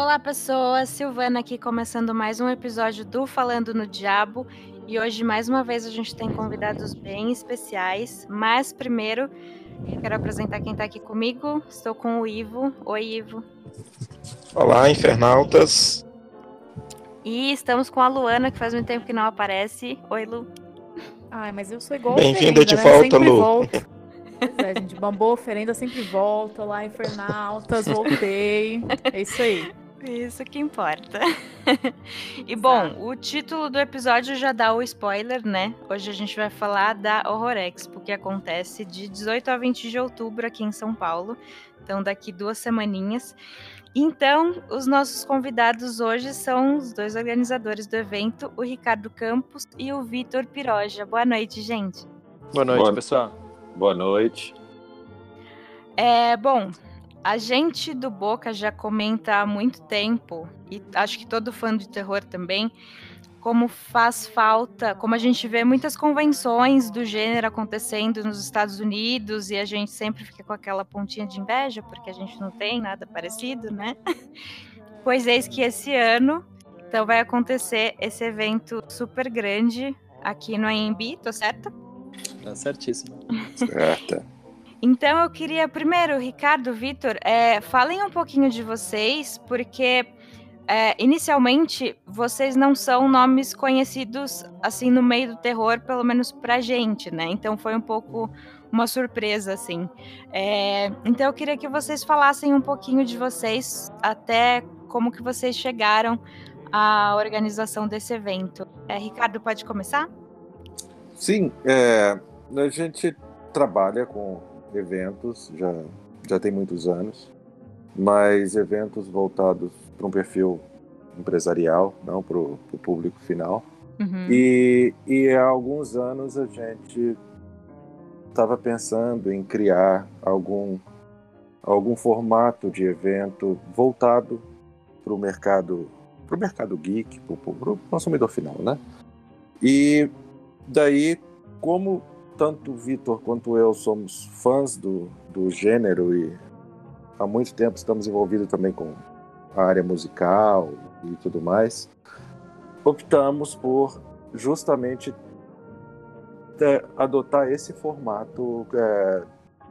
Olá, pessoas. Silvana aqui começando mais um episódio do Falando no Diabo. E hoje, mais uma vez, a gente tem convidados bem especiais. Mas primeiro, quero apresentar quem está aqui comigo. Estou com o Ivo. Oi, Ivo. Olá, infernautas. E estamos com a Luana, que faz muito tempo que não aparece. Oi, Lu. Ai, mas eu sou igual Bem-vinda de né? volta, Lu. Volto. Pois é, gente. Bambou oferenda, sempre volta. Lá, Infernautas, voltei. É isso aí. Isso que importa. e bom, o título do episódio já dá o spoiler, né? Hoje a gente vai falar da Horror Expo, que acontece de 18 a 20 de outubro aqui em São Paulo. Então, daqui duas semaninhas. Então, os nossos convidados hoje são os dois organizadores do evento, o Ricardo Campos e o Vitor Piroja. Boa noite, gente. Boa noite, Boa- pessoal. Boa noite. É, bom, a gente do Boca já comenta há muito tempo, e acho que todo fã de terror também, como faz falta, como a gente vê muitas convenções do gênero acontecendo nos Estados Unidos e a gente sempre fica com aquela pontinha de inveja porque a gente não tem nada parecido, né? Pois eis que esse ano, então vai acontecer esse evento super grande aqui no AMB, tô certa? Tá certíssimo. Certa. Então eu queria primeiro, Ricardo, Vitor, é, falem um pouquinho de vocês, porque é, inicialmente vocês não são nomes conhecidos assim no meio do terror, pelo menos pra gente, né? Então foi um pouco uma surpresa, assim. É, então eu queria que vocês falassem um pouquinho de vocês, até como que vocês chegaram à organização desse evento. É, Ricardo, pode começar? Sim, é, a gente trabalha com eventos já, já tem muitos anos, mas eventos voltados para um perfil empresarial, não para o público final. Uhum. E, e há alguns anos a gente estava pensando em criar algum, algum formato de evento voltado para o mercado, para o mercado geek, para o consumidor final, né? E daí, como tanto o Vitor quanto eu somos fãs do, do gênero e há muito tempo estamos envolvidos também com a área musical e tudo mais, optamos por justamente é, adotar esse formato é,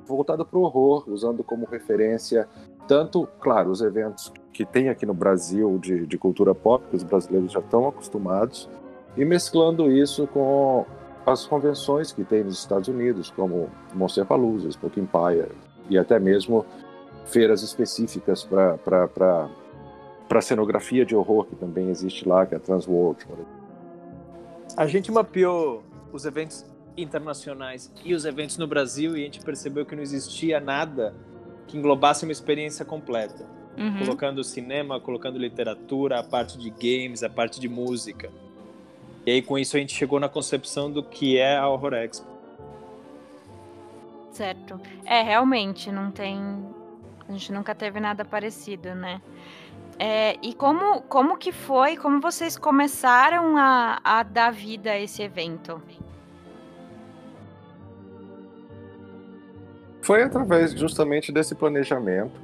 voltado para o horror, usando como referência tanto, claro, os eventos que tem aqui no Brasil de, de cultura pop, que os brasileiros já estão acostumados, e mesclando isso com as convenções que tem nos Estados Unidos, como Monster Palooza, Spook Empire, e até mesmo feiras específicas para cenografia de horror, que também existe lá, que é a Transworld. A gente mapeou os eventos internacionais e os eventos no Brasil e a gente percebeu que não existia nada que englobasse uma experiência completa. Uhum. Colocando cinema, colocando literatura, a parte de games, a parte de música. E aí com isso a gente chegou na concepção do que é a Horror Expo. Certo. É, realmente, não tem. A gente nunca teve nada parecido, né? É, e como, como que foi, como vocês começaram a, a dar vida a esse evento? Foi através justamente desse planejamento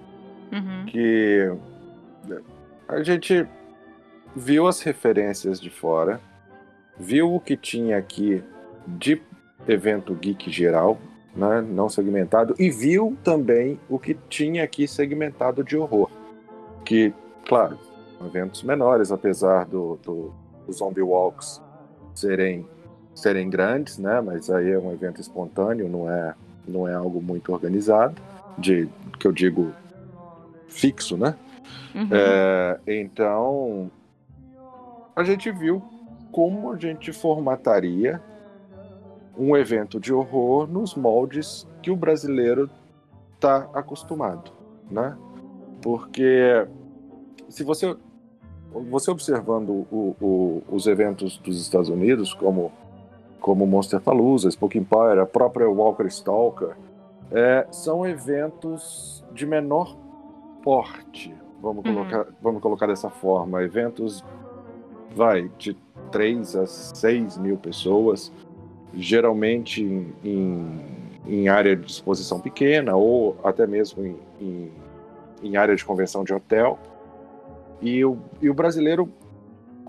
Uhum. que a gente viu as referências de fora, viu o que tinha aqui de evento geek geral, né, não segmentado, e viu também o que tinha aqui segmentado de horror. Que, claro, eventos menores, apesar do, do, do Zombie Walks serem, serem grandes, né, mas aí é um evento espontâneo, não é, não é algo muito organizado, de que eu digo fixo, né? Uhum. É, então, a gente viu como a gente formataria um evento de horror nos moldes que o brasileiro está acostumado, né? Porque se você você observando o- o- os eventos dos Estados Unidos, como como Monster Palooza, Spook Empire, a própria Walker Stalker, é, são eventos de menor porte, vamos Uhum. colocar, vamos colocar dessa forma, eventos vai de 3 a 6 mil pessoas, geralmente em, em, em área de exposição pequena ou até mesmo em, em, em área de convenção de hotel. e, o, e o brasileiro,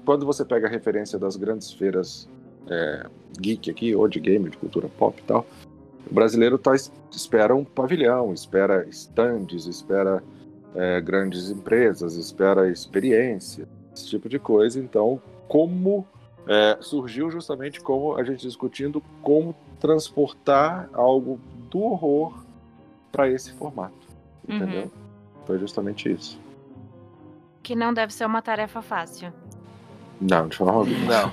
quando você pega a referência das grandes feiras é, geek aqui, ou de game, de cultura pop e tal, o brasileiro tá, espera um pavilhão, espera stands, espera é, grandes empresas, espera experiência, esse tipo de coisa. Então, como é, surgiu justamente como a gente discutindo como transportar algo do horror para esse formato, uhum. entendeu? Uhum. Foi justamente isso. Que não deve ser uma tarefa fácil. Não, de forma alguma. Não.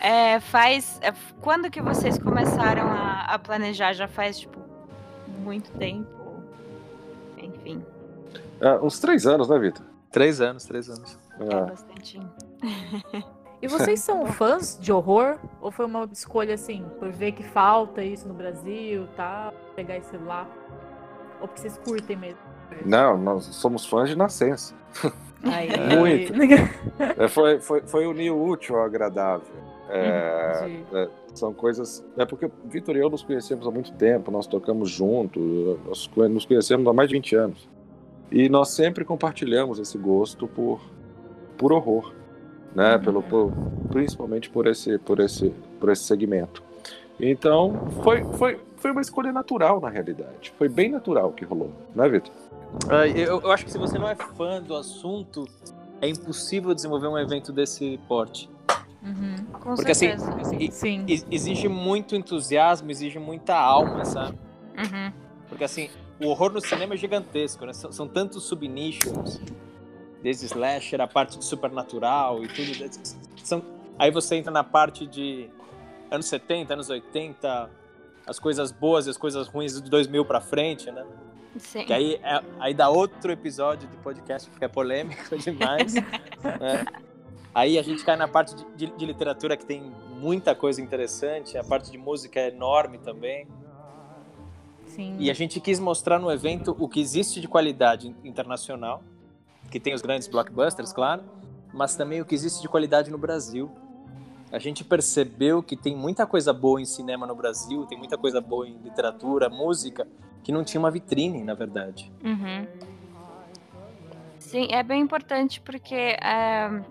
é, faz. É, quando que vocês começaram a, a, planejar? Já faz, tipo, muito tempo? Enfim. É, uns três anos, né, Vitor? Três anos, três anos. É, é bastante. E vocês são fãs de horror? Ou foi uma escolha assim, por ver que falta isso no Brasil, tá? Pegar esse lá? Ou porque vocês curtem mesmo? Não, nós somos fãs de nascença. Aí, Muito. é, foi, foi, foi unir o útil ao agradável. É, é, são coisas. É porque Vitor e eu nos conhecemos há muito tempo, nós tocamos junto, nós nos conhecemos há mais de 20 anos. E nós sempre compartilhamos esse gosto por, por horror, né? Uhum. Pelo, por, principalmente por esse, por, esse, por esse segmento. Então, foi, foi, foi uma escolha natural, na realidade. Foi bem natural que rolou, né, Vitor? Uh, eu, eu, acho que se você não é fã do assunto, é impossível desenvolver um evento desse porte. Uhum, com Porque assim, certeza. assim, Sim. exige muito entusiasmo, exige muita alma, sabe? Uhum. Porque assim, o horror no cinema é gigantesco, né? São, são tantos subnichos, desde slasher, a parte de supernatural e tudo. São, aí você entra na parte de anos 70, anos 80, as coisas boas e as coisas ruins de 2000 para frente, né? Sim. Que aí, é, aí dá outro episódio de podcast, porque é polêmico demais. né? Aí a gente cai na parte de, de, de, literatura que tem muita coisa interessante, a parte de música é enorme também. Sim. E a gente quis mostrar no evento o que existe de qualidade internacional, que tem os grandes blockbusters, claro, mas também o que existe de qualidade no Brasil a gente percebeu que tem muita coisa boa em cinema no Brasil, tem muita coisa boa em literatura, música, que não tinha uma vitrine, na verdade. Uhum. Sim, é bem importante porque é,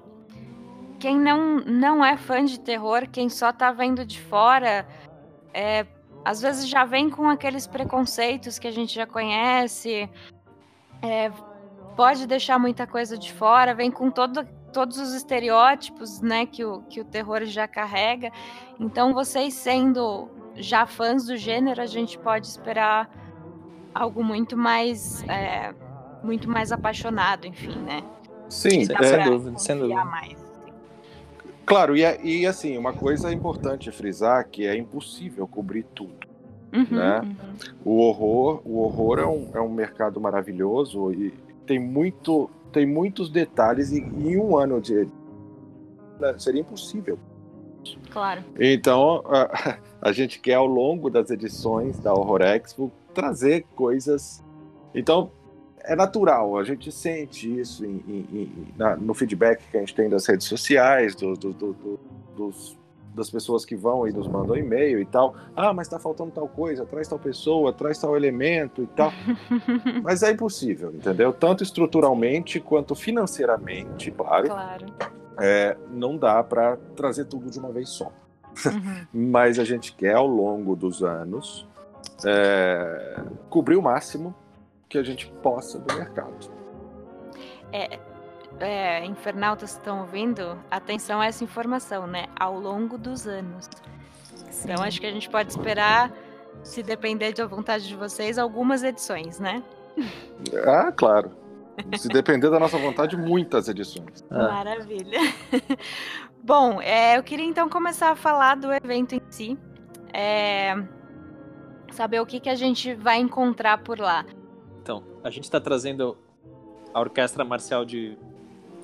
quem não, não é fã de terror, quem só tá vendo de fora, é, às vezes já vem com aqueles preconceitos que a gente já conhece, é, pode deixar muita coisa de fora, vem com todo todos os estereótipos, né, que o, que o terror já carrega. Então, vocês sendo já fãs do gênero, a gente pode esperar algo muito mais, é, muito mais apaixonado, enfim, né? Sim, sem dúvida, sem dúvida. Mais. Claro, e, e assim, uma coisa importante frisar que é impossível cobrir tudo. Uhum, né? Uhum. O horror, o horror é um, é um mercado maravilhoso e tem muito tem muitos detalhes e em um ano de né, seria impossível. Claro. Então a, a, gente quer ao longo das edições da Horror Expo trazer coisas. Então é natural, a gente sente isso em, em, em, na, no feedback que a gente tem das redes sociais, do, do, do, dos das pessoas que vão e nos mandam e-mail e tal. Ah, mas tá faltando tal coisa, traz tal pessoa, traz tal elemento e tal. mas é impossível, entendeu? Tanto estruturalmente quanto financeiramente, claro. Claro. É, não dá para trazer tudo de uma vez só. Uhum. mas a gente quer, ao longo dos anos, é, cobrir o máximo que a gente possa do mercado. É, é, infernautas estão ouvindo, atenção a essa informação, né? Ao longo dos anos. Sim. Então acho que a gente pode esperar, se depender da vontade de vocês, algumas edições, né? Ah, claro. Se depender da nossa vontade, muitas edições. Ah. Maravilha. Bom, é, eu queria então começar a falar do evento em si. É, saber o que, que a gente vai encontrar por lá. Então, a gente está trazendo a Orquestra Marcial de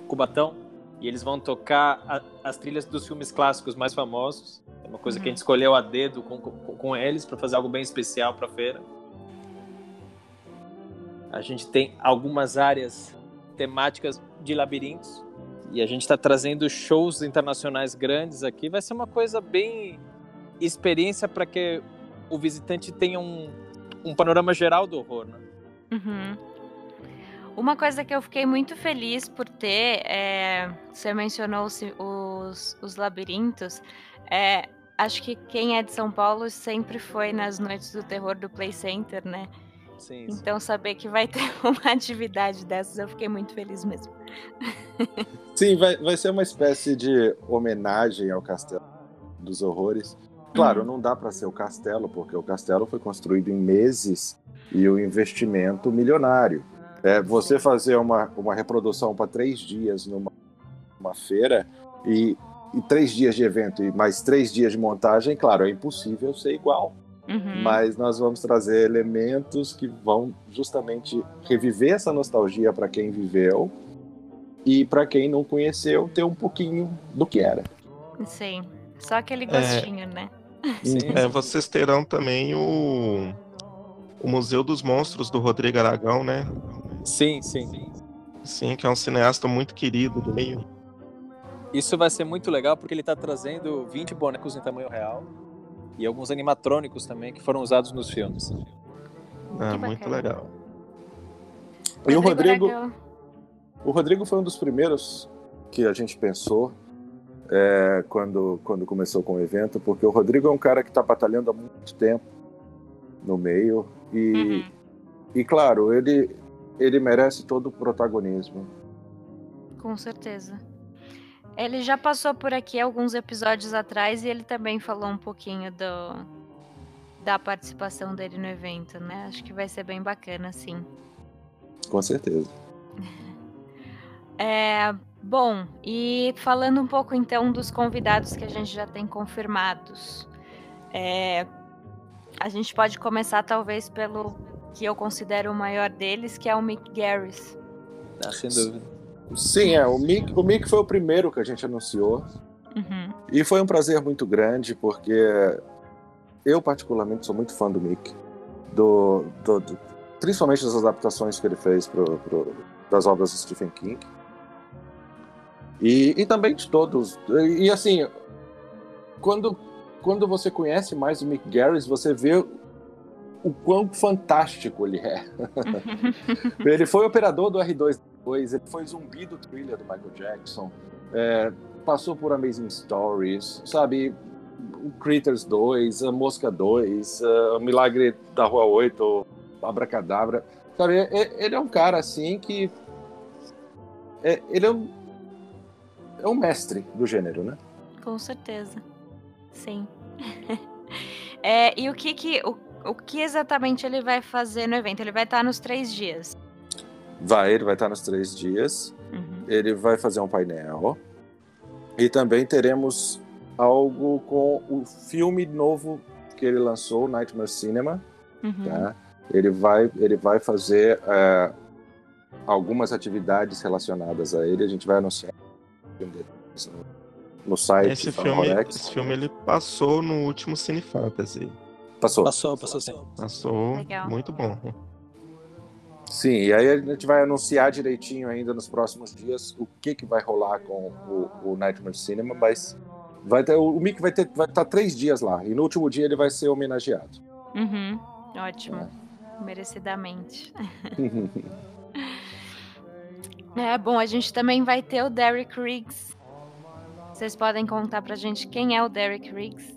Cubatão e eles vão tocar a, as trilhas dos filmes clássicos mais famosos. É uma coisa uhum. que a gente escolheu a dedo com, com, com eles para fazer algo bem especial para a feira. A gente tem algumas áreas temáticas de labirintos e a gente está trazendo shows internacionais grandes aqui. Vai ser uma coisa bem experiência para que o visitante tenha um, um panorama geral do horror, né? Uhum. Uma coisa que eu fiquei muito feliz por ter, é, você mencionou os, os, os labirintos, é, acho que quem é de São Paulo sempre foi nas noites do terror do Play Center, né? Sim, sim. Então saber que vai ter uma atividade dessas, eu fiquei muito feliz mesmo. Sim, vai, vai ser uma espécie de homenagem ao Castelo dos Horrores. Claro, Uhum. não dá para ser o castelo, porque o castelo foi construído em meses e o investimento milionário. É, você fazer uma, uma reprodução para três dias numa uma feira e, e três dias de evento e mais três dias de montagem, claro, é impossível ser igual. Uhum. Mas nós vamos trazer elementos que vão justamente reviver essa nostalgia para quem viveu e para quem não conheceu ter um pouquinho do que era. Sim. Só aquele gostinho, né? Sim, É, vocês terão também o, o Museu dos Monstros do Rodrigo Aragão, né? sim, sim. Sim, que é um cineasta muito querido do meio. Isso vai ser muito legal porque ele está trazendo 20 bonecos em tamanho real e alguns animatrônicos também que foram usados nos filmes. É, muito legal. E o Rodrigo, Aragão. o Rodrigo foi um dos primeiros que a gente pensou é, quando, quando começou com o evento, porque o Rodrigo é um cara que está batalhando há muito tempo no meio e, Uhum. e claro, ele, ele merece todo o protagonismo. Com certeza. Ele já passou por aqui alguns episódios atrás e ele também falou um pouquinho do, da participação dele no evento, né? Acho que vai ser bem bacana, sim. Com certeza. É, bom, e falando um pouco então dos convidados que a gente já tem confirmados. É, a gente pode começar talvez pelo que eu considero o maior deles, que é o Mick Garris. Ah, sem dúvida. Sim, é. O Mick, o Mick foi o primeiro que a gente anunciou. Uhum. E foi um prazer muito grande, porque eu, particularmente, sou muito fã do Mick. Do, do- do- principalmente das adaptações que ele fez pro, pro- das obras do Stephen King. E, e também de todos. E, assim, quando, quando você conhece mais o Mick Garris, você vê o quão fantástico ele é. Ele foi operador do R2D2, ele foi zumbi do thriller do Michael Jackson, é, passou por Amazing Stories, sabe? O Critters 2, a Mosca 2, a- o Milagre da Rua 8, Abracadabra. Sabe, é- é- ele é um cara assim que. é- ele é um, é um mestre do gênero, né? Com certeza. Sim. É, e o que que o, o que exatamente ele vai fazer no evento? Ele vai estar nos três dias. Vai, ele vai estar nos três dias. Uhum. ele vai fazer um painel. E também teremos algo com o filme novo que ele lançou, Nightmare Cinema. Uhum. Tá? Ele, vai, ele vai fazer é, algumas atividades relacionadas a ele. A gente vai anunciar no- site. Esse da filme, esse filme ele passou no último Cine Fantasy. Passou. Passou, passou sim. Passou Legal. muito bom. Sim, e aí a gente vai anunciar direitinho ainda nos próximos dias o que, que vai rolar com o, o Nightmare Cinema, mas vai ter, o Mick vai ter vai estar três dias lá e no último dia ele vai ser homenageado. Uhum. Ótimo. Merecidamente. É bom, a gente também vai ter o Derek Riggs. Vocês podem contar pra gente quem é o Derek Riggs?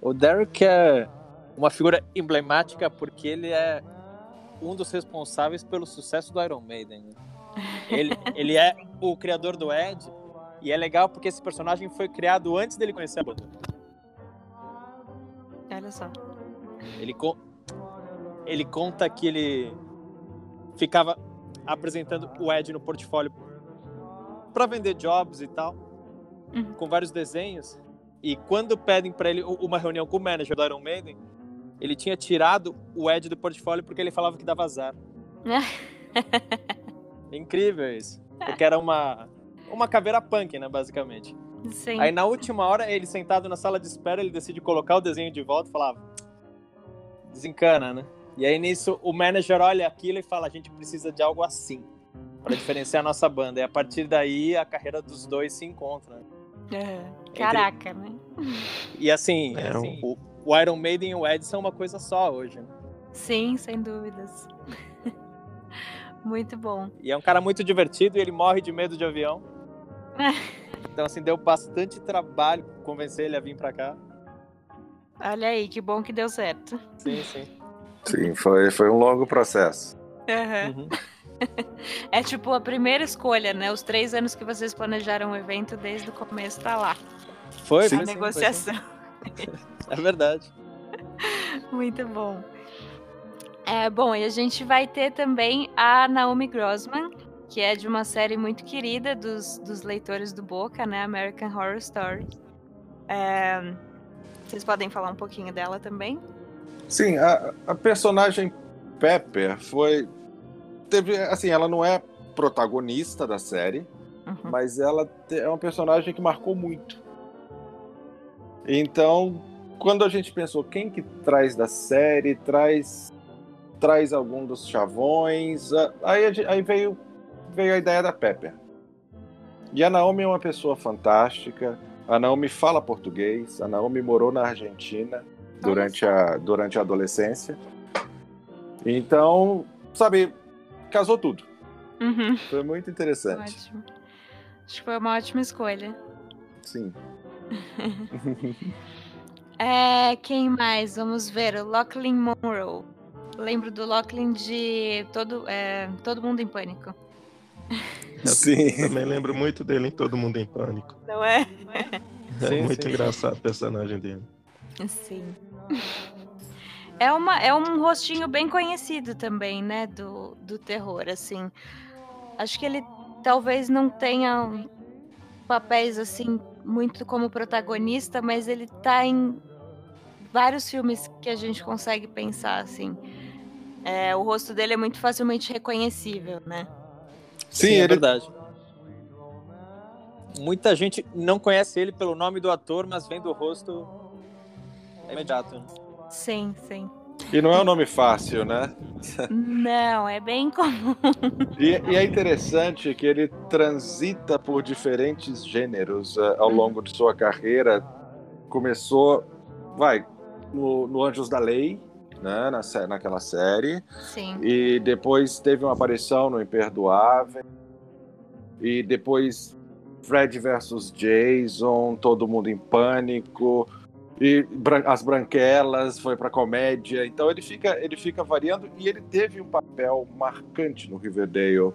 O Derek é uma figura emblemática porque ele é um dos responsáveis pelo sucesso do Iron Maiden. Ele, ele é o criador do Ed e é legal porque esse personagem foi criado antes dele conhecer a banda. Olha só. Ele, con- ele conta que ele ficava apresentando o Ed no portfólio para vender jobs e tal, Uhum. com vários desenhos. E quando pedem para ele uma reunião com o manager do Iron Maiden, ele tinha tirado o Ed do portfólio porque ele falava que dava azar. É Incrível isso. Porque era uma, uma caveira punk, né, basicamente. Sim. Aí na última hora, ele sentado na sala de espera, ele decide colocar o desenho de volta e falava. Desencana, né? E aí nisso o manager olha aquilo e fala: a gente precisa de algo assim. Pra diferenciar a nossa banda. E a partir daí a carreira dos dois se encontra. né? É. Caraca, né? E assim, É, assim, o, o Iron Maiden e o Ed são uma coisa só hoje. né? Sim, sem dúvidas. Muito bom. E é um cara muito divertido e ele morre de medo de avião. então, assim, deu bastante trabalho convencer ele a vir pra cá. Olha aí, que bom que deu certo. Sim, sim. Sim, foi, foi um longo processo. Uhum. Uhum. É tipo a primeira escolha, né? Os três anos que vocês planejaram o evento desde o começo tá lá. Foi, a foi sim, foi negociação. sim. É verdade. Muito bom. É, bom, e a gente vai ter também a Naomi Grossman, que é de uma série muito querida dos, dos leitores do Boca, né? American Horror Story. É, vocês podem falar um pouquinho dela também? Sim, a, a personagem Pepper foi. Teve, assim, ela não é protagonista da série, Uhum. mas ela é uma personagem que marcou muito. Então, quando a gente pensou quem que traz da série, traz traz algum dos chavões, aí, aí veio veio a ideia da Pepper. E a Naomi é uma pessoa fantástica. A Naomi fala português. A Naomi morou na Argentina durante a durante a adolescência. Então, sabe, casou tudo. Uhum. Foi muito interessante. Ótimo. Acho que foi uma ótima escolha. Sim. É, quem mais? Vamos ver. O Lachlan Monroe. Lembro do Lachlan de todo, é, todo Mundo em Pânico. Sim. Também lembro muito dele em Todo Mundo em Pânico. Não é? É Sim, muito sim. engraçado o personagem dele. Sim. É, uma, é um rostinho bem conhecido também, né? Do, do terror, assim. Acho que ele talvez não tenha papéis, assim, muito como protagonista, mas ele tá em vários filmes que a gente consegue pensar, assim. É, o rosto dele é muito facilmente reconhecível, né? Sim, é ele verdade. Muita gente não conhece ele pelo nome do ator, mas vendo o rosto é imediato. Sim, sim. E não é um nome fácil, né? Não, é bem comum. E, e é interessante que ele transita por diferentes gêneros eh, ao longo de sua carreira. Começou, vai, no, no Anjos da Lei, né, na, naquela série. Sim. E depois teve uma aparição no Imperdoável. E depois Fred versus Jason, Todo Mundo em Pânico. E As Branquelas foi para comédia. Então ele fica, ele fica variando. E ele teve um papel marcante no Riverdale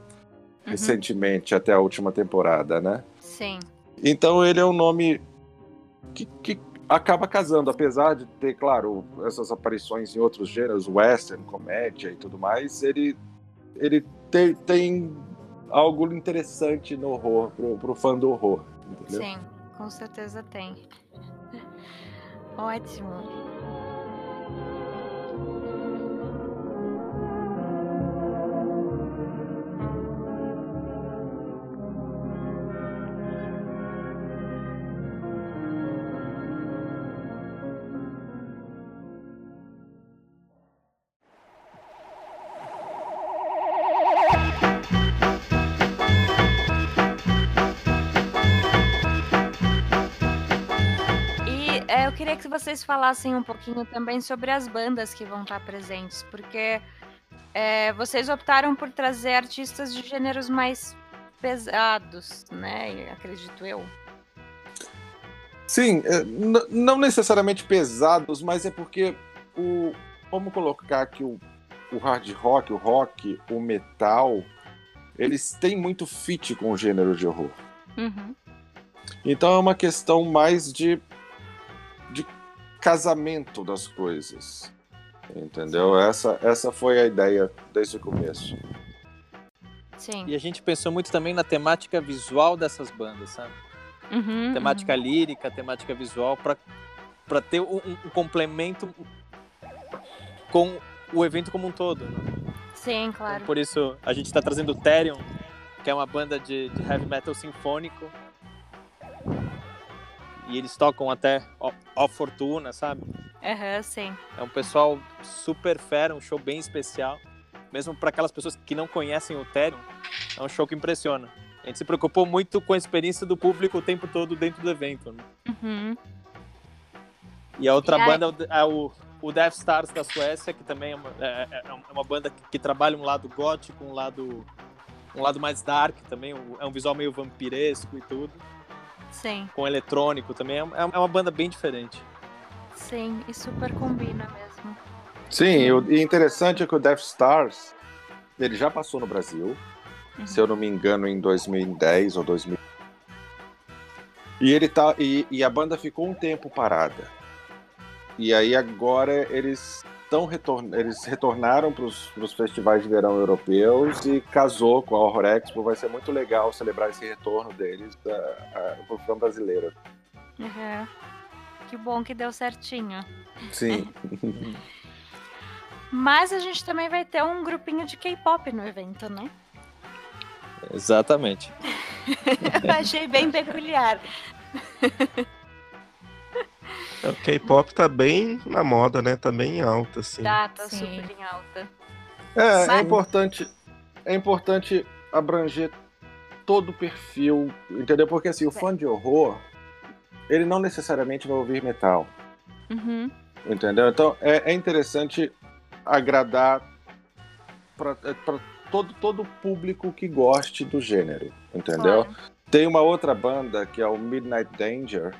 recentemente, até a última temporada, né? Sim. Então ele é um nome que, que acaba casando, apesar de ter, claro, essas aparições em outros gêneros, western, comédia e tudo mais, ele, ele tem, tem algo interessante no horror, pro, pro fã do horror, entendeu? Sim, com certeza tem. Ótimo. Queria que vocês falassem um pouquinho também sobre as bandas que vão estar presentes, porque é, vocês optaram por trazer artistas de gêneros mais pesados, né? Acredito eu. Sim, é, não necessariamente pesados, mas é porque o. Vamos colocar que o, o hard rock, o rock, o metal, eles têm muito fit com o gênero de horror. Uhum. Então é uma questão mais de casamento das coisas. Entendeu? Essa, essa foi a ideia desde o começo. Sim. E a gente pensou muito também na temática visual dessas bandas, sabe? Uhum, Temática lírica, temática visual, para ter um, um- complemento com o evento como um todo. né? uhum. Sim, claro. Por isso a gente está trazendo o Therion, que é uma banda de, de heavy metal sinfônico. E eles tocam até ó, Fortuna, sabe? Aham, sim. É um pessoal super fera, um show bem especial. Mesmo para aquelas pessoas que não conhecem o Therion, é um show que impressiona. A gente se preocupou muito com a experiência do público o tempo todo dentro do evento. né? Uhum. E a outra E aí- banda é o- é o Death Stars da Suécia, que também é uma, é, é uma banda que, que, trabalha um lado gótico, um lado, um lado mais dark também, é um visual meio vampiresco e tudo. Sim. Com eletrônico também, é, é uma banda bem diferente. Sim, e super combina mesmo. Sim, e interessante é que o Death Stars, ele já passou no Brasil, uhum. se eu não me engano, em 2010 ou 2000. E ele tá e, e a banda ficou um tempo parada. E aí agora eles retorn... eles retornaram para os festivais de verão europeus e casou com a Horror Expo. Vai ser muito legal celebrar esse retorno deles para o fã brasileiro. Uhum. Que bom que deu certinho. Sim. Mas a gente também vai ter um grupinho de K-pop no evento, né? Exatamente. Achei bem peculiar. O K-pop tá bem na moda, né? Tá bem alta, assim. Tá, tá Sim. super em alta. É, é importante, é importante abranger todo o perfil, entendeu? Porque assim, o fã de horror, ele não necessariamente vai ouvir metal. Uhum. Entendeu? Então é, é interessante agradar para é, todo, todo público que goste do gênero, entendeu? Claro. Tem uma outra banda que é o Midnight Danger,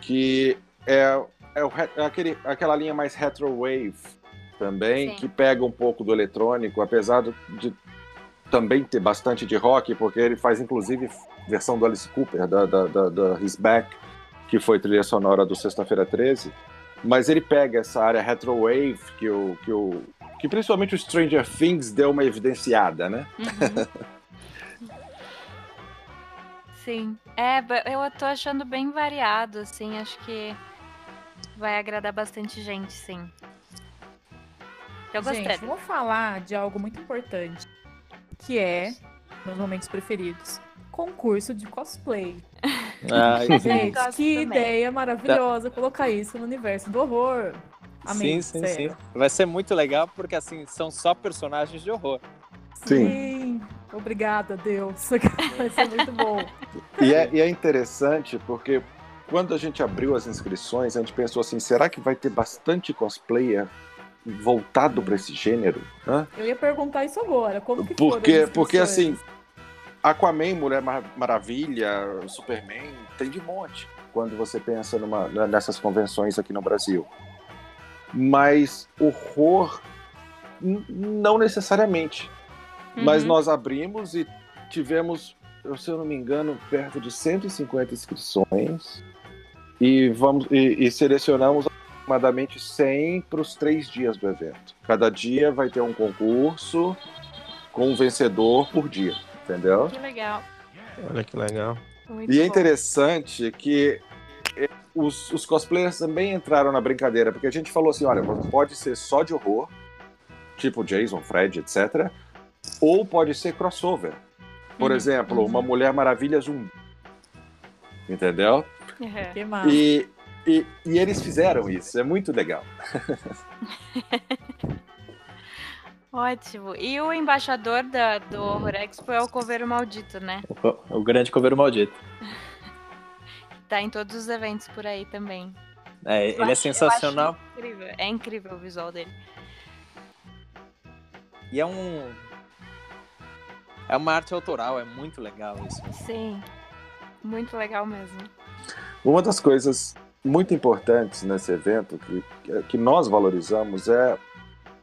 que é, é, é aquele, aquela linha mais retrowave também, Sim. que pega um pouco do eletrônico, apesar de, de, também ter bastante de rock, porque ele faz inclusive versão do Alice Cooper, da, da, da, da His Back, que foi trilha sonora do Sexta-feira 13. Mas ele pega essa área retrowave que o, que o que principalmente o Stranger Things deu uma evidenciada, né? Uhum. Sim. É, eu tô achando bem variado, assim, acho que vai agradar bastante gente, sim. Eu gostei. Gente, vamos falar de algo muito importante, que é meus momentos preferidos. Concurso de cosplay. Ai, gente, que também. ideia maravilhosa colocar isso no universo do horror. Amém, sim, sim, sim. Vai ser muito legal porque assim são só personagens de horror. Sim. sim. Obrigada, Deus. Vai ser muito bom. E é, e é interessante porque quando a gente abriu as inscrições, a gente pensou assim: será que vai ter bastante cosplayer voltado para esse gênero? Hã? Eu ia perguntar isso agora. Como que porque, porque assim, Aquaman, Mulher Maravilha, Superman, tem de monte quando você pensa numa, nessas convenções aqui no Brasil mas horror não necessariamente. Uhum. Mas nós abrimos e tivemos, se eu não me engano, perto de 150 inscrições e vamos e, e selecionamos aproximadamente 100 para os três dias do evento. Cada dia vai ter um concurso com um vencedor por dia, entendeu? Que legal. Olha que legal. Muito e é interessante que os, os cosplayers também entraram na brincadeira, porque a gente falou assim: olha, pode ser só de horror, tipo Jason, Fred, etc. Ou pode ser crossover. Por uhum. exemplo, uhum. uma Mulher Maravilha zumbi. Entendeu? Uhum. E, e, e, eles fizeram isso, é muito legal. Ótimo. E o embaixador da, do Horror Expo é o Coveiro Maldito, né? O, o grande Coveiro Maldito. Tá em todos os eventos por aí também. É, ele é sensacional. Incrível. É incrível o visual dele. E é um. É uma arte autoral, é muito legal isso. Sim, muito legal mesmo. Uma das coisas muito importantes nesse evento que, que nós valorizamos é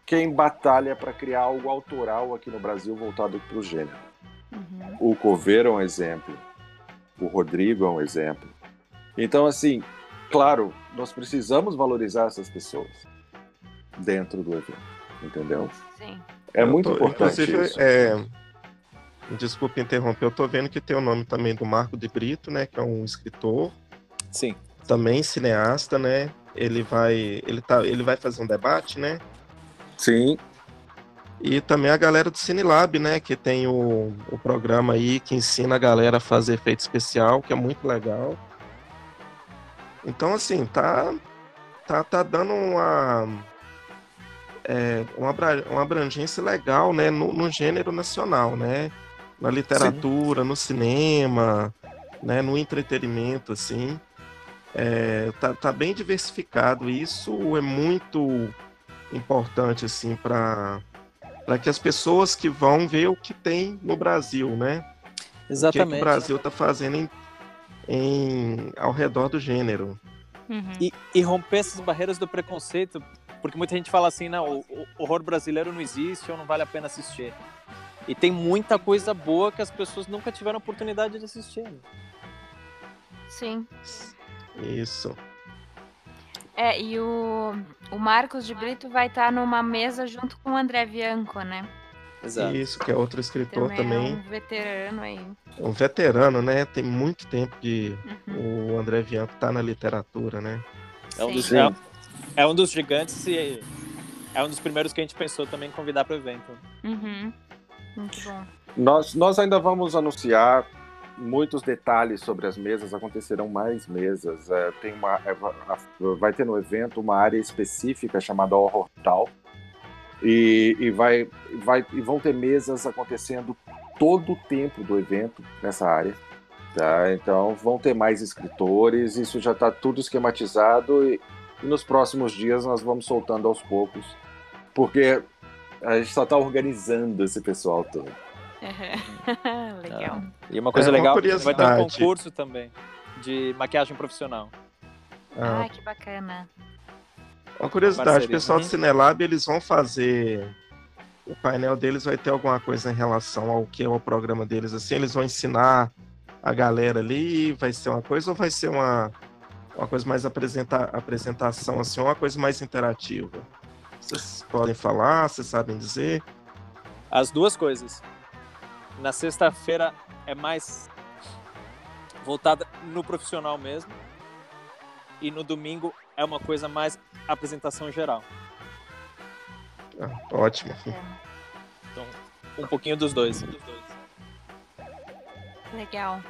quem batalha para criar algo autoral aqui no Brasil voltado para o gênero. Uhum. O Coveiro é um exemplo, o Rodrigo é um exemplo, então, assim, claro, nós precisamos valorizar essas pessoas dentro do evento, entendeu? Sim. É eu muito tô, importante inclusive, isso. É... Desculpe interromper, eu tô vendo que tem o nome também do Marco de Brito, né, que é um escritor. Sim. Também cineasta, né? Ele vai, ele tá, ele vai fazer um debate, né? Sim. E também a galera do Cinelab, né? Que tem o, o programa aí que ensina a galera a fazer efeito especial, que é muito legal. Então, assim, tá, tá, tá dando uma, é, uma, uma abrangência legal né, no, no, gênero nacional, né? Na literatura, Sim. no cinema, né, no entretenimento, assim. É, tá, tá bem diversificado. E isso é muito importante assim para para que as pessoas que vão ver o que tem no Brasil, né? Exatamente. O que, que o Brasil está fazendo em, em, ao redor do gênero. Uhum. E, e, romper essas barreiras do preconceito, porque muita gente fala assim, não, o, o horror brasileiro não existe ou não vale a pena assistir. E tem muita coisa boa que as pessoas nunca tiveram oportunidade de assistir. né? Sim. Isso. É, e o, o Marcos de Brito vai estar numa mesa junto com o André Bianco, né? Exato. Isso, que é outro escritor Também, também. é um veterano aí. Um veterano, né? Tem muito tempo que Uhum. o André Bianco tá na literatura, né? É um, dos, é, é um dos gigantes e é um dos primeiros que a gente pensou também em convidar para o evento. Uhum. Muito bom. Nós, nós ainda vamos anunciar muitos detalhes sobre as mesas, acontecerão mais mesas. É, tem uma, é, vai ter no evento uma área específica chamada Horror Tal. E, e, vai, vai, e vão ter mesas acontecendo todo o tempo do evento nessa área. Tá? Então vão ter mais escritores, isso já está tudo esquematizado e, e nos próximos dias nós vamos soltando aos poucos, porque a gente só está organizando esse pessoal todo. Legal. E uma coisa É, uma legal, vai ter um concurso também de maquiagem profissional. Ah, Ai, que bacana. Uma curiosidade, Parceria, o pessoal uhum. do Cinelab, eles vão fazer. O painel deles vai ter alguma coisa em relação ao que é o programa deles, assim, eles vão ensinar a galera ali, vai ser uma coisa ou vai ser uma, uma coisa mais apresenta, apresentação, assim, uma coisa mais interativa? Vocês podem falar, vocês sabem dizer? As duas coisas. Na sexta-feira é mais voltada no profissional mesmo. E no domingo é uma coisa mais apresentação geral. Ah, ótimo. Então, um pouquinho dos dois. Legal.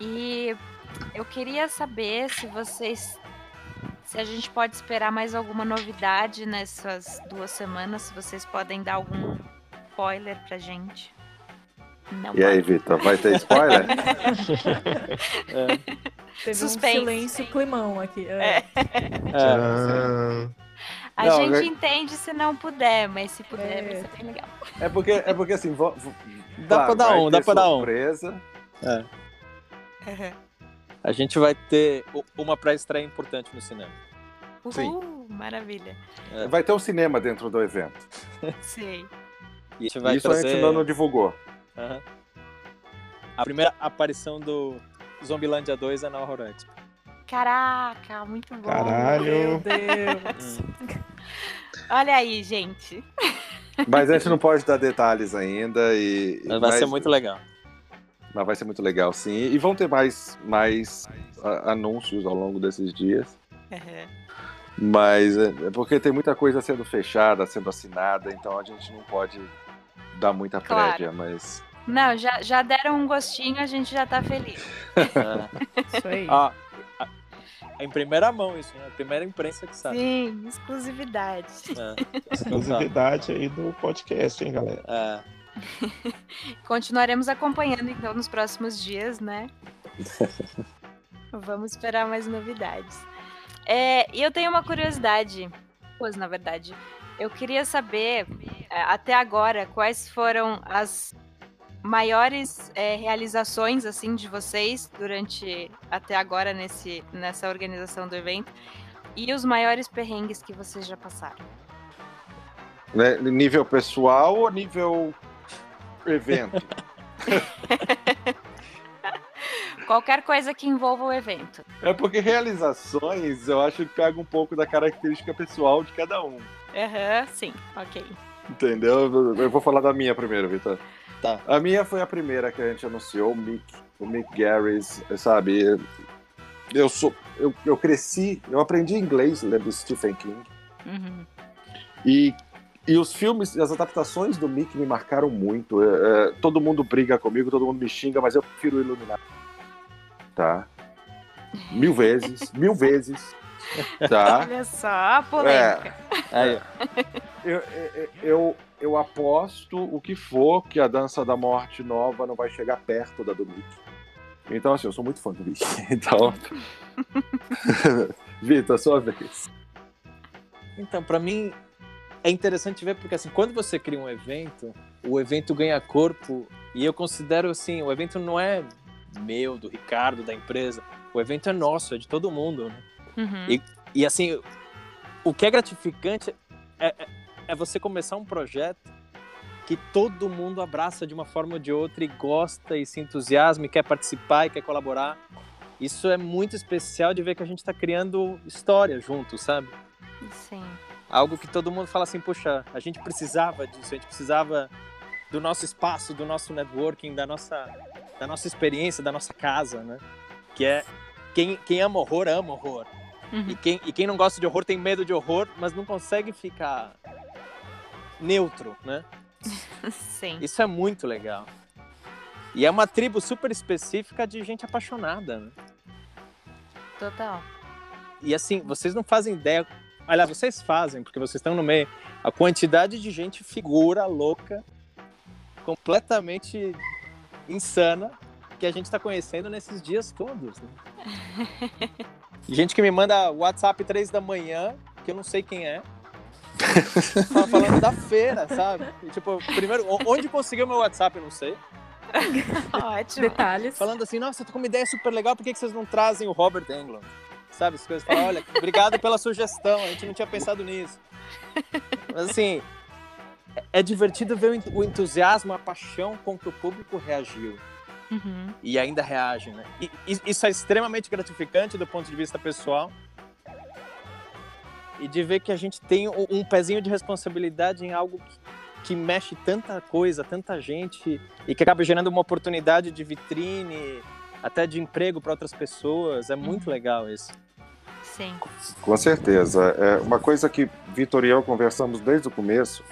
E eu queria saber se vocês. Se a gente pode esperar mais alguma novidade nessas duas semanas, se vocês podem dar algum spoiler pra gente. Não E aí. Vitor, vai ter spoiler? É, Teve Suspense. um silêncio climão aqui. É. é, Ah, A Não, gente eu- entende se não puder, mas se puder, É. vai ser bem legal. É porque, é porque assim, vo- vo- Dá pra dar um, dá pra dar um. surpresa. a gente vai ter uma pré-estreia importante no cinema. Sim. Uhul, maravilha. Vai ter um cinema dentro do evento. Sei. E a gente vai Isso trazer... a gente ainda não divulgou. Aham. A primeira aparição do Zombilândia 2 é na Horror Expo. Caraca, muito bom. Meu caralho. Deus. Olha aí, gente. Mas a gente não pode dar detalhes ainda. E, Mas vai mas- ser muito legal. Mas vai ser muito legal, sim. E vão ter mais, mais a- anúncios ao longo desses dias. Mas é é porque tem muita coisa sendo fechada, sendo assinada, então a gente não pode dar muita Claro. prévia, mas. Não, já, já deram um gostinho, a gente já tá feliz. É. Isso aí. Ah, em primeira mão isso, né? A primeira imprensa que sabe. Sim, exclusividade. É. exclusividade aí do podcast, hein, galera? É. Continuaremos acompanhando então nos próximos dias, né? Vamos esperar mais novidades. É, e eu tenho uma curiosidade, pois na verdade, eu queria saber é, até agora quais foram as maiores é, realizações assim de vocês durante até agora nesse nessa organização do evento e os maiores perrengues que vocês já passaram. Né? Nível pessoal ou nível evento? Qualquer coisa que envolva o evento. é porque realizações eu acho que pega um pouco da característica pessoal de cada um. Aham, sim, ok. Entendeu? Eu vou falar da minha primeiro, Vitor. Tá. A minha foi a primeira que a gente anunciou, o Mick, o Mick Garris, sabe? Eu sou, eu, eu cresci, eu aprendi inglês lendo Stephen King Uhum. e e os filmes, as adaptações do Mick me marcaram muito. É, é, todo mundo briga comigo, todo mundo me xinga, mas eu prefiro o Iluminado. Tá? Mil vezes, mil vezes. Tá? Olha só, a polêmica. Aí, Eu, eu, eu, eu aposto o que for que a Dança da Morte nova não vai chegar perto da do Mickey. Então, assim, eu sou muito fã do Mickey. Então, Vitor, sua vez. Então, para mim é interessante ver porque assim, quando você cria um evento, o evento ganha corpo e eu considero assim, o evento não é meu, do Ricardo, da empresa, o evento é nosso, é de todo mundo, né? Uhum. E, e assim, o que é gratificante é, é, é você começar um projeto que todo mundo abraça de uma forma ou de outra e gosta e se entusiasma e quer participar e quer colaborar. Isso é muito especial de ver que a gente está criando história junto, sabe? Sim. Algo que todo mundo fala assim, puxa, a gente precisava disso, a gente precisava do nosso espaço, do nosso networking, da nossa, da nossa experiência, da nossa casa, né? Que é quem, quem ama horror, ama horror. Uhum. E quem, e quem não gosta de horror tem medo de horror, mas não consegue ficar neutro, né? Sim. Isso é muito legal. E é uma tribo super específica de gente apaixonada, né? Total. E assim, vocês não fazem ideia. Aliás, vocês fazem, porque vocês estão no meio. A quantidade de gente figura, louca, completamente insana, que a gente está conhecendo nesses dias todos. Né? gente que me manda WhatsApp três da manhã, que eu não sei quem é. Fala- Falando da feira, sabe? E, tipo, primeiro, onde conseguiu meu WhatsApp, eu não sei. Ótimo. Detalhes. Falando assim, nossa, tô com uma ideia super legal, por que, que vocês não trazem o Robert Englund? Sabe, as coisas. Fala, olha, obrigado pela sugestão, a gente não tinha pensado nisso. Mas assim, é- divertido ver o entusiasmo, a paixão com que o público reagiu. Uhum. E ainda reage, né? E, e- isso é extremamente gratificante do ponto de vista pessoal. E de ver que a gente tem um, um pezinho de responsabilidade em algo que, que mexe tanta coisa, tanta gente, e que acaba gerando uma oportunidade de vitrine, até de emprego para outras pessoas. É muito legal isso. Sim. Com certeza. É uma coisa que Vitor e eu conversamos desde o começo.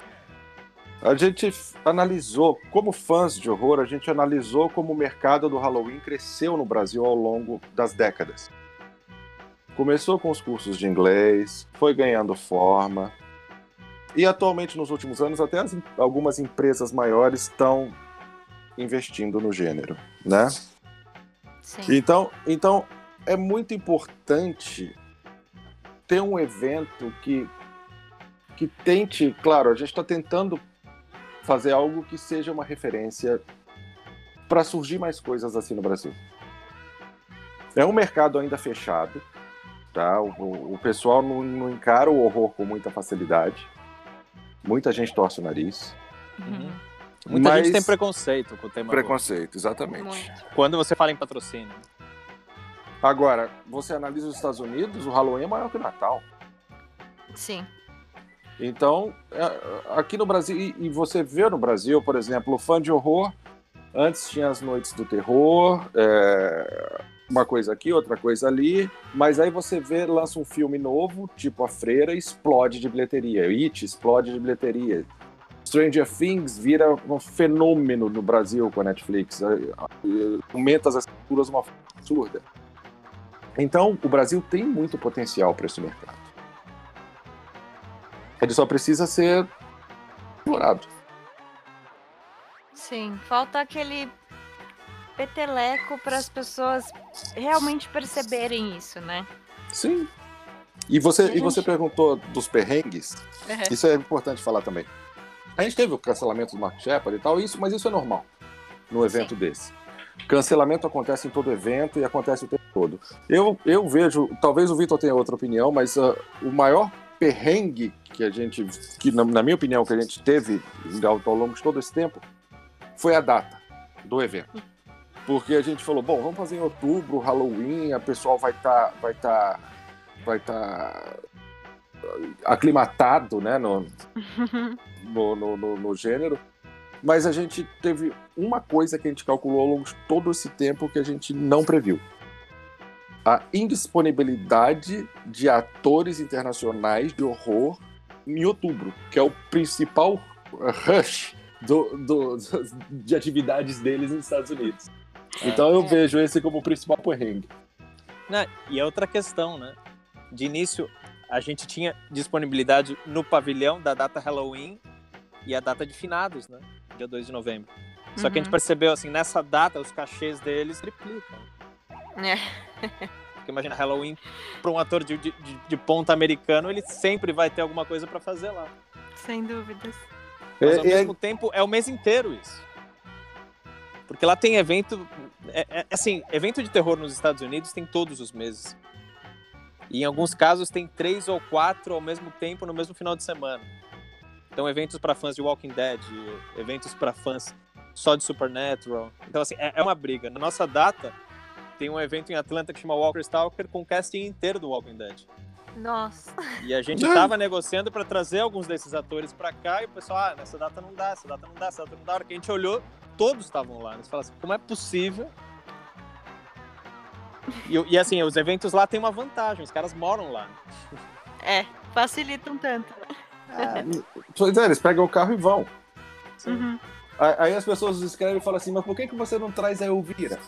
A gente analisou, como fãs de horror, a gente analisou como o mercado do Halloween cresceu no Brasil ao longo das décadas. Começou com os cursos de inglês, foi ganhando forma. E atualmente, nos últimos anos, até as algumas empresas maiores estão investindo no gênero, né? Sim. Então, então é muito importante ter um evento que, que tente, claro, a gente está tentando fazer algo que seja uma referência para surgir mais coisas assim no Brasil. É um mercado ainda fechado, tá? O, o- o pessoal não, não encara o horror com muita facilidade. Muita gente torce o nariz. Uhum. Muita Mas- gente tem preconceito com o tema. Preconceito, exatamente. Muito. Quando você fala em patrocínio. Agora, você analisa os Estados Unidos, o Halloween é maior que o Natal. Sim. Então, é, aqui no Brasil, e você vê no Brasil, por exemplo, o fã de horror, antes tinha as noites do terror, é, uma coisa aqui, outra coisa ali, mas aí você vê, lança um filme novo, tipo A Freira, explode de bilheteria. It explode de bilheteria. Stranger Things vira um fenômeno no Brasil com a Netflix. é, é, Aumenta as assinaturas de uma forma absurda. Então, o Brasil tem muito potencial para esse mercado. Ele só precisa ser explorado. Sim. Falta aquele peteleco para as pessoas realmente perceberem isso, né? Sim. E você, E a e você gente- perguntou dos perrengues. Isso é importante falar também. A gente teve o cancelamento do Mark Shepard e tal, isso, mas isso é normal num evento desse. Cancelamento acontece em todo evento e acontece o tempo todo. Eu, eu vejo, talvez o Vitor tenha outra opinião, mas ah, o maior perrengue que a gente, que na, na minha opinião, que a gente teve ao, ao longo de todo esse tempo, foi a data do evento. Porque a gente falou, bom, vamos fazer em outubro, Halloween, a pessoal vai estar, vai estar, vai estar aclimatado, né, no, no, no, no- no gênero. Mas a gente teve uma coisa que a gente calculou ao longo de todo esse tempo que a gente não previu. A indisponibilidade de atores internacionais de horror em outubro, que é o principal rush do, do- de atividades deles nos Estados Unidos. Então eu É. vejo esse como o principal perrengue. Né? E é outra questão, né? De início, a gente tinha disponibilidade no pavilhão da data Halloween e a data de finados, né? Dia 2 de novembro. Só que a gente Uhum. percebeu, assim, nessa data, os cachês deles triplicam. É. Porque imagina, Halloween, para um ator de, de, de, ponta americano, ele sempre vai ter alguma coisa para fazer lá. Sem dúvidas. Mas ao é, mesmo é... tempo, é o mês inteiro isso. Porque lá tem evento. É, é, assim, evento de terror nos Estados Unidos tem todos os meses. E em alguns casos tem três ou quatro ao mesmo tempo no mesmo final de semana. Então, eventos para fãs de Walking Dead, eventos para fãs só de Supernatural. Então, assim, é, é uma briga. Na nossa data, tem um evento em Atlanta que chama Walker Stalker com o casting inteiro do Walking Dead. Nossa. E a gente tava negociando para trazer alguns desses atores para cá e o pessoal, ah, nessa data não dá, essa data não dá, essa data não dá. A hora que a gente olhou, todos estavam lá. Nós falamos assim, como é possível? E, e, assim, os eventos lá têm uma vantagem, os caras moram lá. É, facilitam tanto. É, pois é, eles pegam o carro e vão. Uhum. Aí as pessoas escrevem e falam assim, mas por que, que você não traz a Elvira?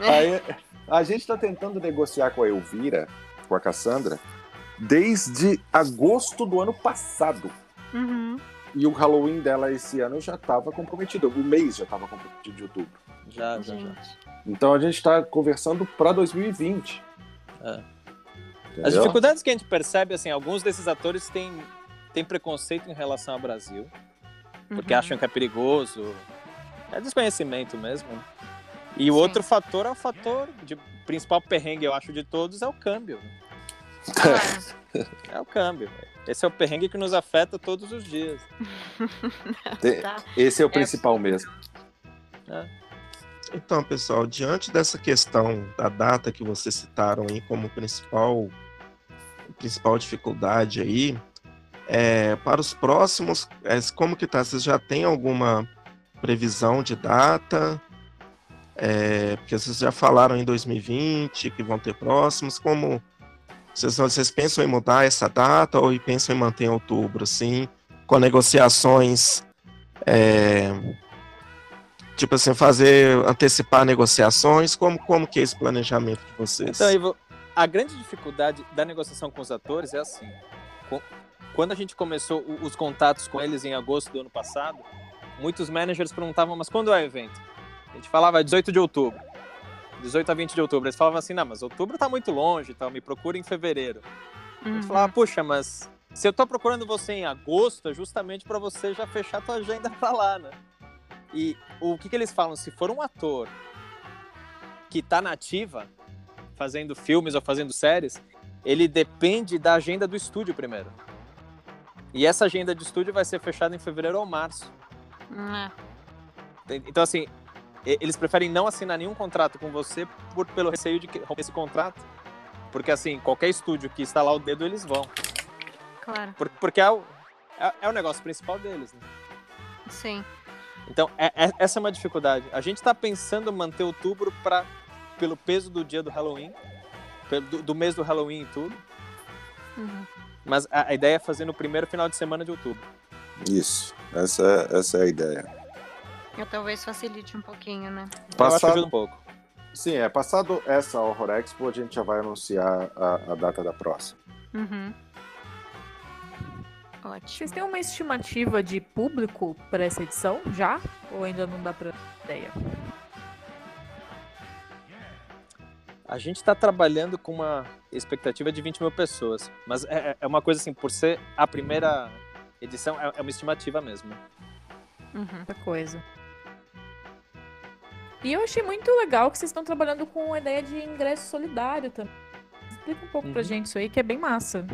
Aí, a gente está tentando negociar com a Elvira, com a Cassandra, desde agosto do ano passado. Uhum. E o Halloween dela esse ano já estava comprometido. O mês já estava comprometido de outubro. Já, já, já. Então a gente está conversando para 2020. É. As dificuldades que a gente percebe, assim, alguns desses atores têm, têm preconceito em relação ao Brasil, porque uhum. acham que é perigoso. É desconhecimento mesmo. E o Sim. outro fator é o fator de principal perrengue, eu acho, de todos, é o câmbio. é o câmbio. Esse é o perrengue que nos afeta todos os dias. tá. Esse é o é. principal é... mesmo. É. Então, pessoal, diante dessa questão da data que vocês citaram aí como principal, principal dificuldade aí, é, para os próximos, é, como que tá? Vocês já têm alguma previsão de data? É, porque vocês já falaram em 2020 que vão ter próximos, como vocês, vocês pensam em mudar essa data ou pensam em manter em outubro, assim, com negociações, é, tipo assim, fazer, antecipar negociações, como, como que é esse planejamento de vocês? Então, Ivo, a grande dificuldade da negociação com os atores é assim, quando a gente começou os contatos com eles em agosto do ano passado, muitos managers perguntavam, mas quando é o evento? A gente falava 18 de outubro. 18 a 20 de outubro. Eles falavam assim, não, mas outubro tá muito longe, então me procura em fevereiro. Uhum. A gente uhum. falava, puxa, mas se eu tô procurando você em agosto, é justamente para você já fechar tua agenda pra lá, né? E o que, que eles falam? Se for um ator que tá nativa, fazendo filmes ou fazendo séries, ele depende da agenda do estúdio primeiro. E essa agenda de estúdio vai ser fechada em fevereiro ou março. Uhum. Então, assim, eles preferem não assinar nenhum contrato com você por, pelo receio de romper esse contrato. Porque, assim, qualquer estúdio que instalar o dedo, eles vão. Claro. Por, porque é o, é, é, o negócio principal deles, né? Sim. Então, é, é, essa é uma dificuldade. A gente está pensando manter outubro pra, pelo peso do dia do Halloween, do, do mês do Halloween e tudo. Uhum. Mas a, a, ideia é fazer no primeiro final de semana de outubro. Isso, essa, é, essa é a ideia. Eu talvez facilite um pouquinho, né? Passado um pouco. Sim, é. Passado essa Horror Expo, a gente já vai anunciar a, a data da próxima. Uhum. Ótimo. Vocês têm uma estimativa de público para essa edição já? Ou ainda não dá para ideia? A gente está trabalhando com uma expectativa de 20 mil pessoas, mas é, é, é, uma coisa assim, por ser a primeira edição, é, é uma estimativa mesmo. Uhum. Muita coisa. E eu achei muito legal que vocês estão trabalhando com a ideia de ingresso solidário também. Explica um pouco uhum. pra gente isso aí, que é bem massa.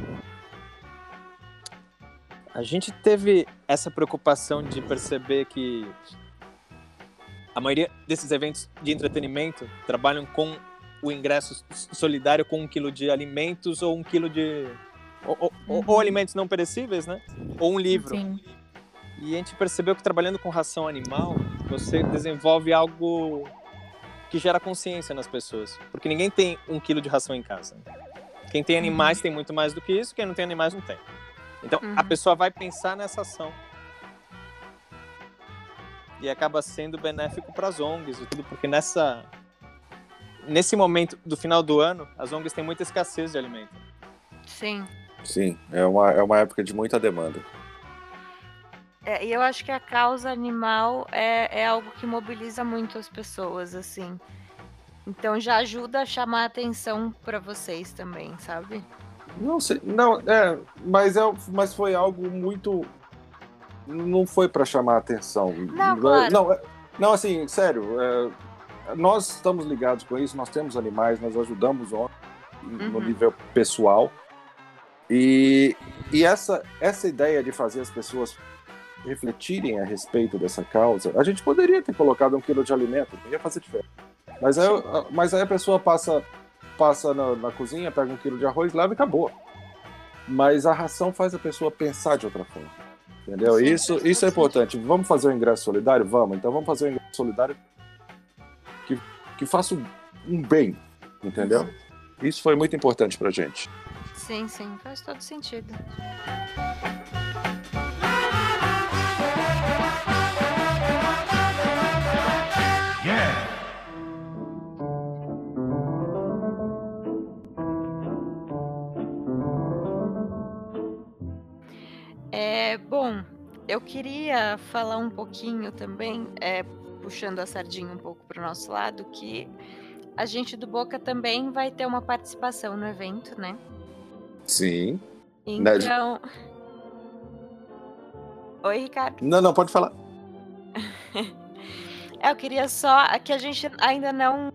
A gente teve essa preocupação de perceber que a maioria desses eventos de entretenimento trabalham com o ingresso solidário com um quilo de alimentos ou um quilo de. Ou, ou, uhum. ou alimentos não perecíveis, né? Ou um livro. Sim. E a gente percebeu que trabalhando com ração animal, você desenvolve algo que gera consciência nas pessoas. Porque ninguém tem um quilo de ração em casa. Quem tem animais uhum. tem muito mais do que isso, quem não tem animais não tem. Então uhum. a pessoa vai pensar nessa ação. E acaba sendo benéfico para as ONGs e tudo, porque nessa nesse momento do final do ano, as ONGs têm muita escassez de alimento. Sim. Sim, é uma, é uma época de muita demanda. É, e eu acho que a causa animal é, é algo que mobiliza muito as pessoas, assim. Então já ajuda a chamar a atenção para vocês também, sabe? Não sei, não, é, mas, é, mas foi algo muito. Não foi para chamar a atenção. Não, claro. não, não, assim, sério, é, nós estamos ligados com isso, nós temos animais, nós ajudamos uhum. no nível pessoal. E, e essa, essa ideia de fazer as pessoas refletirem a respeito dessa causa, a gente poderia ter colocado um quilo de alimento, ia fazer diferença. Mas aí, mas aí a pessoa passa, passa na, na cozinha, pega um quilo de arroz, leva e acabou. Mas a ração faz a pessoa pensar de outra forma. Entendeu? Sim, isso, isso é importante. Vamos fazer um ingresso solidário? Vamos. Então vamos fazer um ingresso solidário que, que faça um bem. Entendeu? Isso foi muito importante pra gente. Sim, sim, faz todo sentido. É, bom, eu queria falar um pouquinho também, é, puxando a sardinha um pouco para o nosso lado, que a gente do Boca também vai ter uma participação no evento, né? Sim. Então. Oi, Ricardo. Não, não, pode falar. eu queria só que a gente ainda não.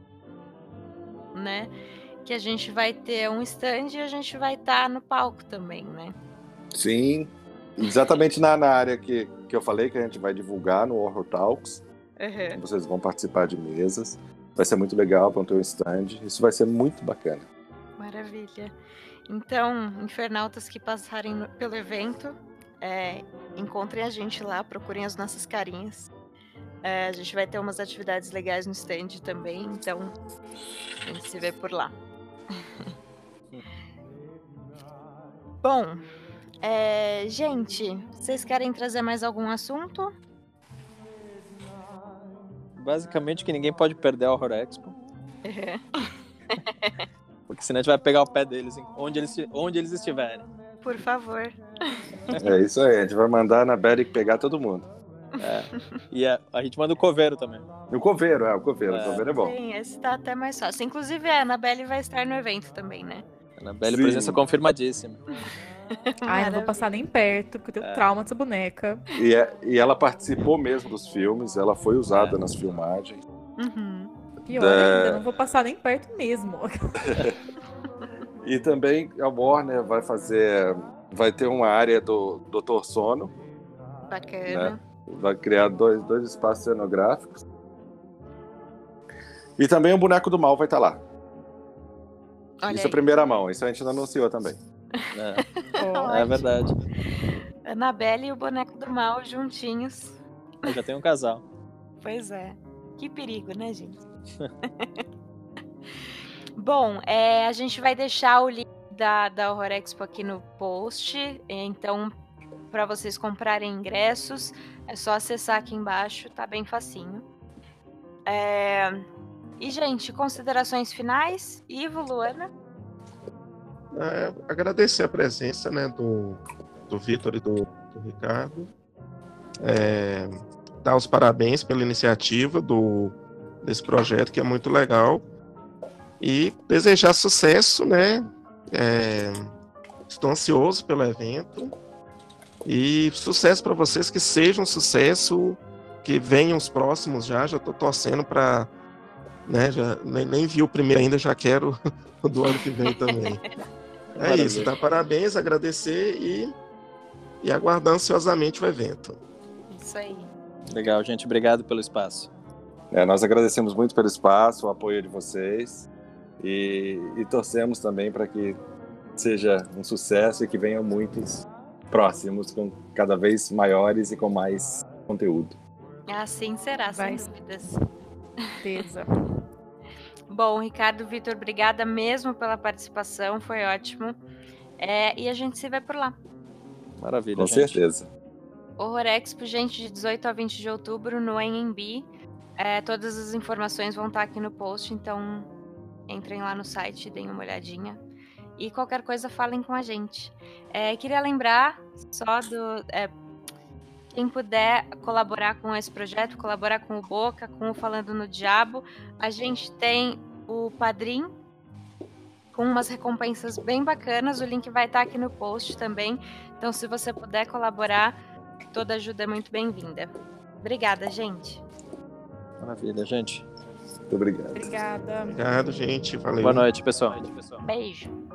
Né? Que a gente vai ter um stand e a gente vai estar tá no palco também, né? Sim, Exatamente na, na área que, que eu falei, que a gente vai divulgar no Horror Talks. Uhum. Vocês vão participar de mesas. Vai ser muito legal, vão ter um stand. Isso vai ser muito bacana. Maravilha. Então, infernautas que passarem no, pelo evento, é, encontrem a gente lá, procurem as nossas carinhas. É, a gente vai ter umas atividades legais no stand também, então a gente se vê por lá. Bom, é, gente, vocês querem trazer mais algum assunto? Basicamente que ninguém pode perder a Horror Expo. É. Porque senão a gente vai pegar o pé deles onde eles, onde eles estiverem. Por favor. É isso aí, a gente vai mandar na Beric pegar todo mundo. É. E a, a, gente manda o coveiro também. O coveiro, é, o coveiro. É. O coveiro é bom. Sim, esse tá até mais fácil. Inclusive, a Anabelle vai estar no evento também, né? Anabelle, presença confirmadíssima. Ai, não vou passar nem perto, porque eu tenho é. trauma dessa boneca. E, é, e ela participou mesmo dos filmes, ela foi usada é. nas filmagens. Uhum. Pior da... ainda, não vou passar nem perto mesmo. e também a Warner vai fazer. Vai ter uma área do Doutor Sono. Bacana. Né? Vai criar dois, dois espaços cenográficos. E também o boneco do mal vai estar lá. Olha isso é aí. é primeira mão, isso a gente não anunciou também. É, é verdade. Anabelle e o boneco do mal juntinhos. Eu já tem um casal. Pois é. Que perigo, né, gente? Bom, é, a gente vai deixar o link da, da Horror Expo aqui no post. Então, para vocês comprarem ingressos, é só acessar aqui embaixo, tá bem facinho. É... E, gente, considerações finais? Ivo, Luana? É, agradecer a presença né, do, do Vitor e do, do Ricardo. É, dar os parabéns pela iniciativa do, desse projeto, que é muito legal. E desejar sucesso, né? É, estou ansioso pelo evento. E sucesso para vocês, que seja um sucesso, que venham os próximos já. Já estou torcendo para. Né, já, nem, nem vi o primeiro ainda, já quero o do ano que vem também. É Maravilha. isso, tá? Parabéns, agradecer e, e aguardar ansiosamente o evento. Isso aí. Legal, gente. Obrigado pelo espaço. É, nós agradecemos muito pelo espaço, o apoio de vocês e, e torcemos também para que seja um sucesso e que venham muitos próximos, com cada vez maiores e com mais conteúdo. Assim será, Vai. sem dúvidas. Certeza. Bom, Ricardo, Vitor, obrigada mesmo pela participação, foi ótimo. É, e a gente se vê por lá. Maravilha. Com gente. certeza. Horror Expo, gente, de 18 a 20 de outubro no AMB. É, todas as informações vão estar aqui no post, então entrem lá no site, deem uma olhadinha. E qualquer coisa, falem com a gente. É, queria lembrar só do. Quem puder colaborar com esse projeto, colaborar com o Boca, com o Falando no Diabo, a gente tem o Padrim com umas recompensas bem bacanas. O link vai estar aqui no post também. Então, se você puder colaborar, toda ajuda é muito bem-vinda. Obrigada, gente. Maravilha, gente. Muito obrigado. Obrigada. Obrigado, gente. Valeu. Boa noite, pessoal. Beijo. Tchau, tchau.